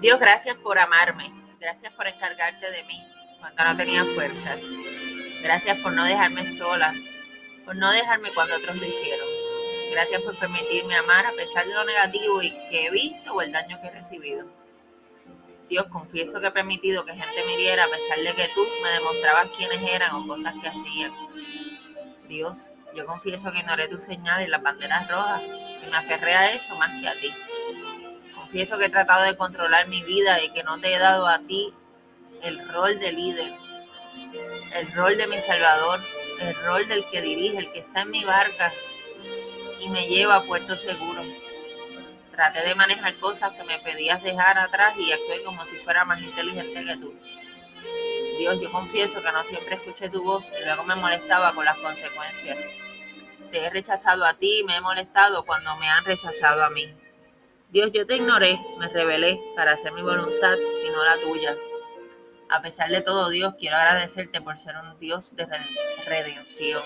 Dios, gracias por amarme. Gracias por encargarte de mí cuando no tenía fuerzas. Gracias por no dejarme sola, por no dejarme cuando otros lo hicieron. Gracias por permitirme amar a pesar de lo negativo y que he visto o el daño que he recibido. Dios, confieso que he permitido que gente me hiriera a pesar de que tú me demostrabas quiénes eran o cosas que hacían. Dios, yo confieso que ignoré tus señales y las banderas rojas y me aferré a eso más que a ti. Confieso que he tratado de controlar mi vida y que no te he dado a ti el rol de líder, el rol de mi salvador, el rol del que dirige, el que está en mi barca y me lleva a puerto seguro traté de manejar cosas que me pedías dejar atrás y actué como si fuera más inteligente que tú. Dios, yo confieso que no siempre escuché tu voz y luego me molestaba con las consecuencias. Te he rechazado a ti y me he molestado cuando me han rechazado a mí. Dios, yo te ignoré, me rebelé para hacer mi voluntad y no la tuya. A pesar de todo, Dios, quiero agradecerte por ser un Dios de redención.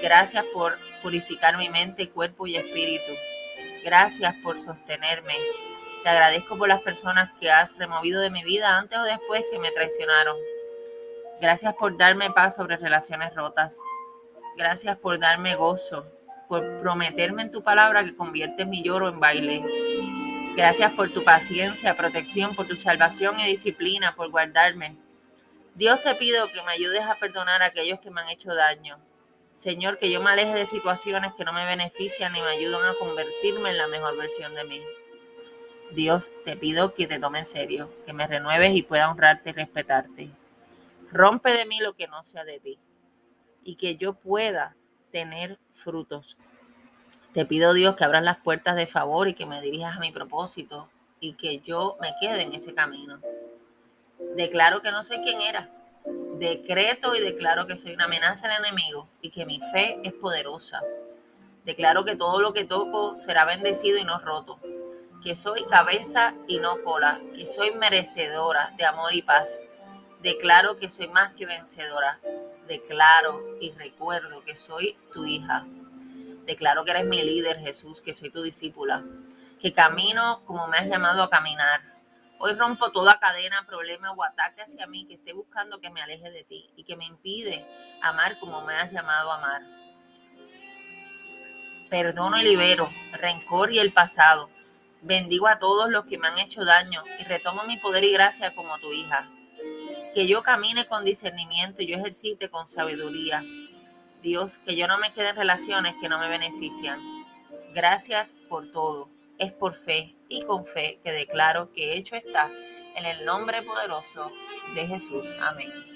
Gracias por purificar mi mente, cuerpo y espíritu. Gracias por sostenerme. Te agradezco por las personas que has removido de mi vida antes o después que me traicionaron. Gracias por darme paz sobre relaciones rotas. Gracias por darme gozo, por prometerme en tu palabra que conviertes mi lloro en baile. Gracias por tu paciencia, protección, por tu salvación y disciplina, por guardarme. Dios te pido que me ayudes a perdonar a aquellos que me han hecho daño Señor, que yo me aleje de situaciones que no me benefician ni me ayudan a convertirme en la mejor versión de mí. Dios, te pido que te tome en serio, que me renueves y pueda honrarte y respetarte. Rompe de mí lo que no sea de ti y que yo pueda tener frutos. Te pido, Dios, que abras las puertas de favor y que me dirijas a mi propósito y que yo me quede en ese camino. Declaro que no soy quien era Decreto y declaro que soy una amenaza al enemigo y que mi fe es poderosa. Declaro que todo lo que toco será bendecido y no roto. Que soy cabeza y no cola. Que soy merecedora de amor y paz. Declaro que soy más que vencedora. Declaro y recuerdo que soy tu hija. Declaro que eres mi líder, Jesús, que soy tu discípula. Que camino como me has llamado a caminar Hoy rompo toda cadena, problema o ataque hacia mí que esté buscando que me aleje de ti y que me impide amar como me has llamado a amar. Perdono y libero rencor y el pasado. Bendigo a todos los que me han hecho daño y retomo mi poder y gracia como tu hija. Que yo camine con discernimiento y yo ejercite con sabiduría. Dios, que yo no me quede en relaciones que no me benefician. Gracias por todo. Es por fe y con fe que declaro que hecho está en el nombre poderoso de Jesús. Amén.